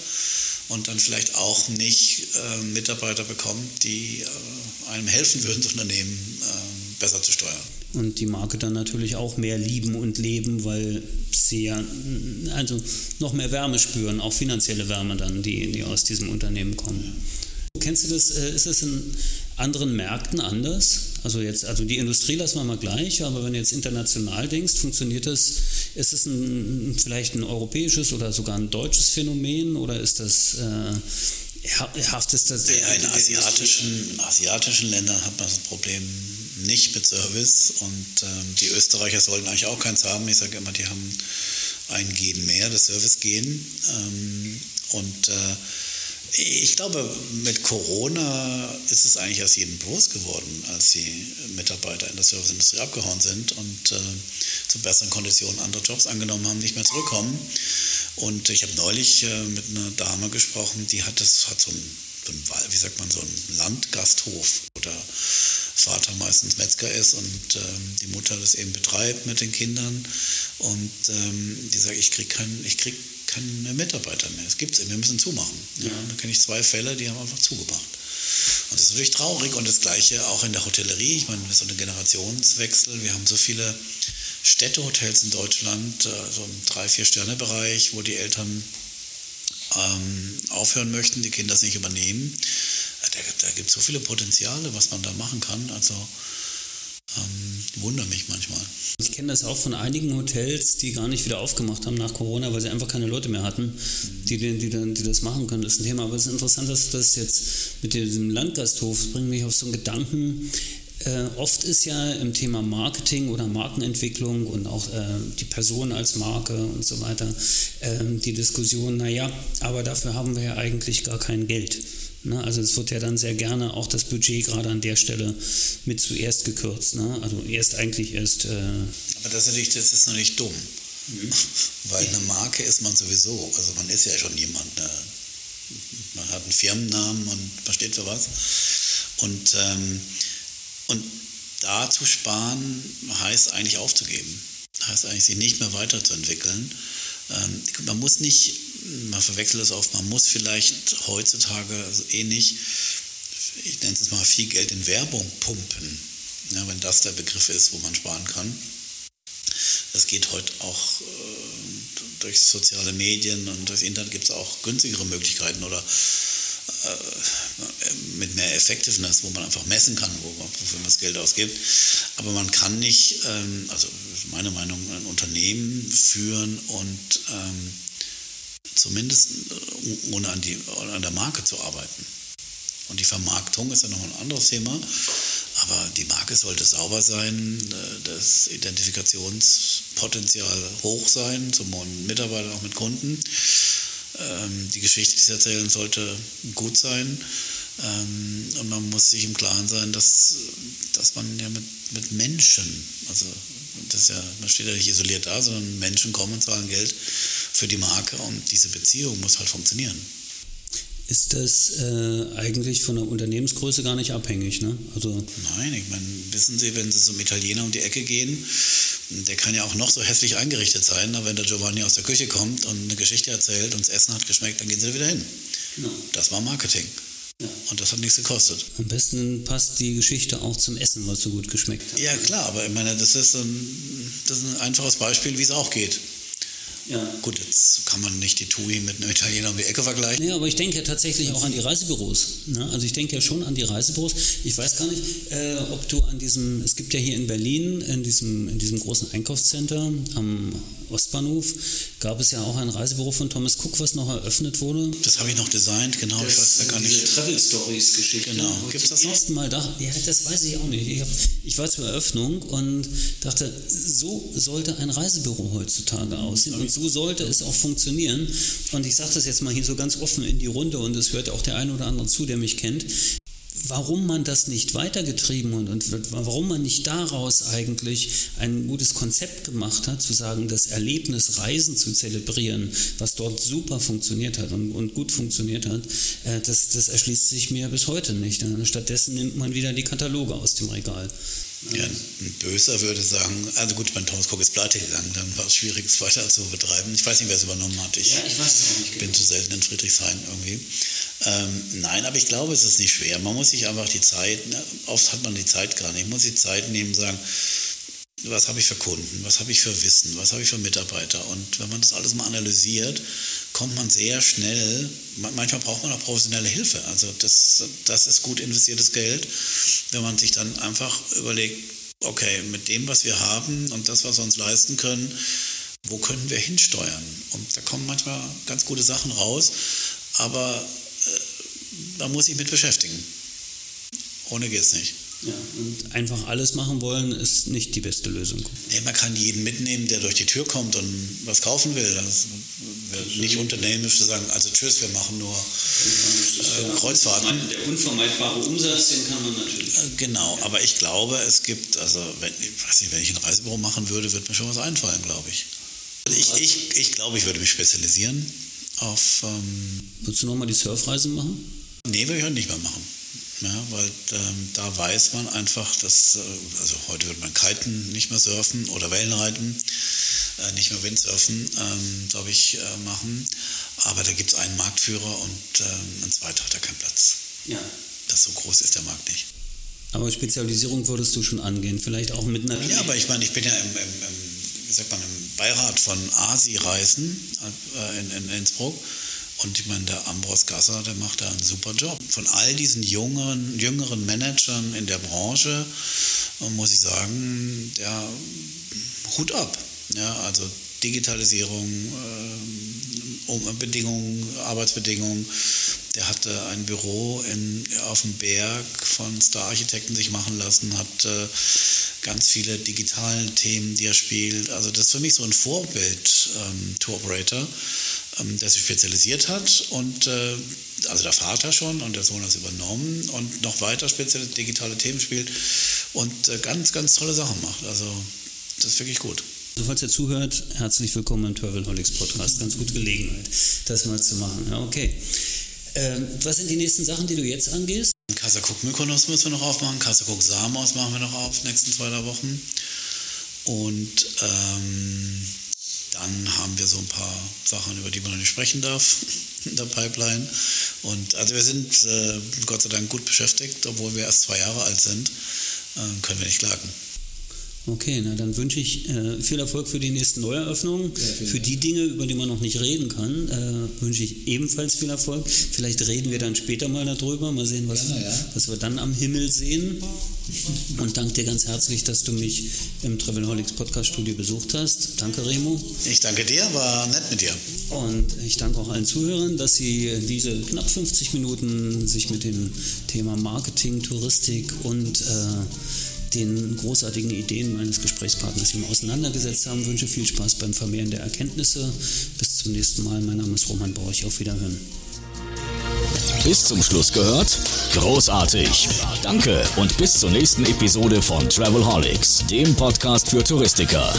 und dann vielleicht auch nicht äh, Mitarbeiter bekommt, die äh, einem helfen würden, das Unternehmen äh, besser zu steuern. Und die Marke dann natürlich auch mehr lieben und leben, weil sie ja also noch mehr Wärme spüren, auch finanzielle Wärme dann, die, die aus diesem Unternehmen kommen. Kennst du das? Äh, ist es in anderen Märkten anders? Also jetzt, also die Industrie lassen wir mal gleich, aber wenn du jetzt international denkst, funktioniert das, ist es ein, vielleicht ein europäisches oder sogar ein deutsches Phänomen oder ist das äh, haftet das? Ja, in asiatischen, asiatischen Ländern hat man das Problem nicht mit Service und ähm, die Österreicher sollten eigentlich auch keins haben. Ich sage immer, die haben ein Gen mehr, das Service-Gen. Ähm, und äh, ich glaube, mit Corona ist es eigentlich aus jedem bewusst geworden, als die Mitarbeiter in der Serviceindustrie abgehauen sind und äh, zu besseren Konditionen andere Jobs angenommen haben, nicht mehr zurückkommen. Und ich habe neulich äh, mit einer Dame gesprochen, die hat das hat so ein, so ein wie sagt man so ein Landgasthof, wo der Vater meistens Metzger ist und ähm, die Mutter das eben betreibt mit den Kindern. Und ähm, die sagt, ich krieg kein, ich krieg keine Mitarbeiter mehr. Es gibt es, wir müssen zumachen. Ja, da kenne ich zwei Fälle, die haben einfach zugemacht. Und das ist natürlich traurig und das Gleiche auch in der Hotellerie. Ich meine, so ein Generationswechsel. Wir haben so viele Städtehotels in Deutschland, äh, so im 3-4-Sterne-Bereich, wo die Eltern ähm, aufhören möchten, die Kinder das nicht übernehmen. Da, da gibt es so viele Potenziale, was man da machen kann. Also ähm, wundere mich manchmal. Ich kenne das auch von einigen Hotels, die gar nicht wieder aufgemacht haben nach Corona, weil sie einfach keine Leute mehr hatten, die, die, die, die das machen können. Das ist ein Thema. Aber es ist interessant, dass das jetzt mit diesem Landgasthof, bringt mich auf so einen Gedanken. Äh, oft ist ja im Thema Marketing oder Markenentwicklung und auch äh, die Person als Marke und so weiter äh, die Diskussion, naja, aber dafür haben wir ja eigentlich gar kein Geld. Ne? Also es wird ja dann sehr gerne auch das Budget gerade an der Stelle mit zuerst gekürzt. Ne? Also erst eigentlich erst. Äh Aber das ist, natürlich, das ist noch nicht dumm. Mhm. Weil eine Marke ist man sowieso. Also man ist ja schon jemand. Ne? Man hat einen Firmennamen und man steht für was. Und, ähm, und da zu sparen heißt eigentlich aufzugeben. Heißt eigentlich, sich nicht mehr weiterzuentwickeln. Ähm, man muss nicht, man verwechselt es oft, man muss vielleicht heutzutage also ähnlich, ich nenne es mal, viel Geld in Werbung pumpen. Ja, wenn das der Begriff ist, wo man sparen kann. Das geht heute auch äh, durch soziale Medien und durchs Internet gibt es auch günstigere Möglichkeiten oder äh, mit mehr Effectiveness, wo man einfach messen kann, wo man, wofür man das Geld ausgibt. Aber man kann nicht, ähm, also meine Meinung, ein Unternehmen führen und ähm, zumindest äh, ohne an, die, an der Marke zu arbeiten. Und die Vermarktung ist ja noch ein anderes Thema. Aber die Marke sollte sauber sein, äh, das Identifikationspotenzial hoch sein, zum Mitarbeiter, auch mit Kunden. Ähm, die Geschichte, die sie erzählen, sollte gut sein. Ähm, und man muss sich im Klaren sein, dass, dass man ja mit, mit Menschen, also das ja, man steht ja nicht isoliert da, sondern Menschen kommen und zahlen Geld für die Marke und diese Beziehung muss halt funktionieren ist das äh, eigentlich von der Unternehmensgröße gar nicht abhängig. Ne? Also Nein, ich meine, wissen Sie, wenn Sie zum Italiener um die Ecke gehen, der kann ja auch noch so hässlich eingerichtet sein, aber wenn der Giovanni aus der Küche kommt und eine Geschichte erzählt und das Essen hat geschmeckt, dann gehen Sie wieder hin. Genau. Das war Marketing. Ja. Und das hat nichts gekostet. Am besten passt die Geschichte auch zum Essen, was so gut geschmeckt hat. Ja, klar, aber ich meine, das ist ein, das ist ein einfaches Beispiel, wie es auch geht. Ja. Gut, jetzt kann man nicht die TUI mit einem Italiener um die Ecke vergleichen. Nee, aber ich denke ja tatsächlich auch an die Reisebüros. Ne? Also ich denke ja schon an die Reisebüros. Ich weiß gar nicht, äh, ob du an diesem, es gibt ja hier in Berlin, in diesem, in diesem großen Einkaufscenter am Ostbahnhof, gab es ja auch ein Reisebüro von Thomas Cook, was noch eröffnet wurde. Das habe ich noch designt, genau. Das, ich weiß gar nicht. Diese Travel Stories Geschichte. Genau. Gibt es das noch? ersten Mal da, ja, das weiß ich auch nicht. Ich, hab, ich war zur Eröffnung und dachte, so sollte ein Reisebüro heutzutage aussehen und so sollte es auch funktionieren. Und ich sage das jetzt mal hier so ganz offen in die Runde und es hört auch der eine oder andere zu, der mich kennt warum man das nicht weitergetrieben und, und warum man nicht daraus eigentlich ein gutes Konzept gemacht hat, zu sagen, das Erlebnis Reisen zu zelebrieren, was dort super funktioniert hat und, und gut funktioniert hat, äh, das, das erschließt sich mir bis heute nicht. Stattdessen nimmt man wieder die Kataloge aus dem Regal. Ja, ein Böser würde sagen, also gut, mein Thomas Cook ist pleite gegangen, dann war es schwierig, es weiter zu betreiben. Ich weiß nicht, wer es übernommen hat. Ich, ja, ich weiß es auch nicht. bin zu selten in Friedrichshain irgendwie. Ähm, nein, aber ich glaube, es ist nicht schwer. Man muss sich einfach die Zeit, ne, oft hat man die Zeit gar nicht, man muss die Zeit nehmen und sagen, was habe ich für Kunden, was habe ich für Wissen, was habe ich für Mitarbeiter. Und wenn man das alles mal analysiert, kommt man sehr schnell, manchmal braucht man auch professionelle Hilfe. Also das, das ist gut investiertes Geld, wenn man sich dann einfach überlegt, okay, mit dem, was wir haben und das, was wir uns leisten können, wo können wir hinsteuern? Und da kommen manchmal ganz gute Sachen raus, aber äh, da muss ich mit beschäftigen. Ohne geht es nicht. Ja, und einfach alles machen wollen, ist nicht die beste Lösung. Nee, man kann jeden mitnehmen, der durch die Tür kommt und was kaufen will. Das nicht unternehmerisch zu sagen, also tschüss, wir machen nur äh, Kreuzfahrten. Der unvermeidbare Umsatz, den kann man natürlich. Äh, genau, aber ich glaube, es gibt, also wenn, ich weiß nicht, wenn ich ein Reisebüro machen würde, würde mir schon was einfallen, glaube ich. Ich, ich, ich glaube, ich würde mich spezialisieren auf. Ähm, Würdest du nochmal die Surfreisen machen? Nee, würde ich auch nicht mehr machen. Ja, weil ähm, da weiß man einfach, dass, äh, also heute wird man Kiten nicht mehr surfen oder Wellenreiten, äh, nicht mehr Windsurfen, ähm, glaube ich, äh, machen. Aber da gibt es einen Marktführer und ähm, ein zweiter hat da keinen Platz. Ja. Das so groß ist der Markt nicht. Aber Spezialisierung würdest du schon angehen, vielleicht auch mit einer. Ja, aber ich meine, ich bin ja im, im, im, wie sagt man, im Beirat von ASI-Reisen äh, in, in Innsbruck. Und ich meine, der Ambros Gasser, der macht da einen super Job. Von all diesen jungen, jüngeren Managern in der Branche äh, muss ich sagen, der Hut ab. Ja, also Digitalisierung, äh, Bedingungen, Arbeitsbedingungen. Der hatte ein Büro in, auf dem Berg von Star-Architekten sich machen lassen, hat äh, ganz viele digitale Themen, die er spielt. Also das ist für mich so ein Vorbild, ähm. Ähm, der sich spezialisiert hat und äh, also der Vater schon und der Sohn hat es übernommen und noch weiter spezielle digitale Themen spielt und äh, ganz, ganz tolle Sachen macht. Also das ist wirklich gut. Also falls ihr zuhört, herzlich willkommen im Travelholics Podcast. Ganz gute Gelegenheit, das mal zu machen. Ja, okay. Ähm, was sind die nächsten Sachen, die du jetzt angehst? Kasakuk Mykonos müssen wir noch aufmachen, Kasakuk Samos machen wir noch auf, nächsten zwei drei Wochen. Und ähm, dann haben wir so ein paar Sachen, über die man noch nicht sprechen darf [LAUGHS] in der Pipeline. Und also wir sind äh, Gott sei Dank gut beschäftigt, obwohl wir erst zwei Jahre alt sind, äh, können wir nicht klagen. Okay, na dann wünsche ich äh, viel Erfolg für die nächsten Neueröffnungen. Ja, für die Dinge, über die man noch nicht reden kann, äh, wünsche ich ebenfalls viel Erfolg. Vielleicht reden wir dann später mal darüber, mal sehen, was, ja, ja. was wir dann am Himmel sehen. Und danke dir ganz herzlich, dass du mich im Travelholics Podcast Studio besucht hast. Danke, Remo. Ich danke dir, war nett mit dir. Und ich danke auch allen Zuhörern, dass sie diese knapp 50 Minuten sich mit dem Thema Marketing, Touristik und äh, den großartigen Ideen meines Gesprächspartners hier auseinandergesetzt haben. Wünsche viel Spaß beim Vermehren der Erkenntnisse. Bis zum nächsten Mal. Mein Name ist Roman Borch. Auf Wiederhören. Bis zum Schluss gehört? Großartig. Danke und bis zur nächsten Episode von Travelholics, dem Podcast für Touristiker.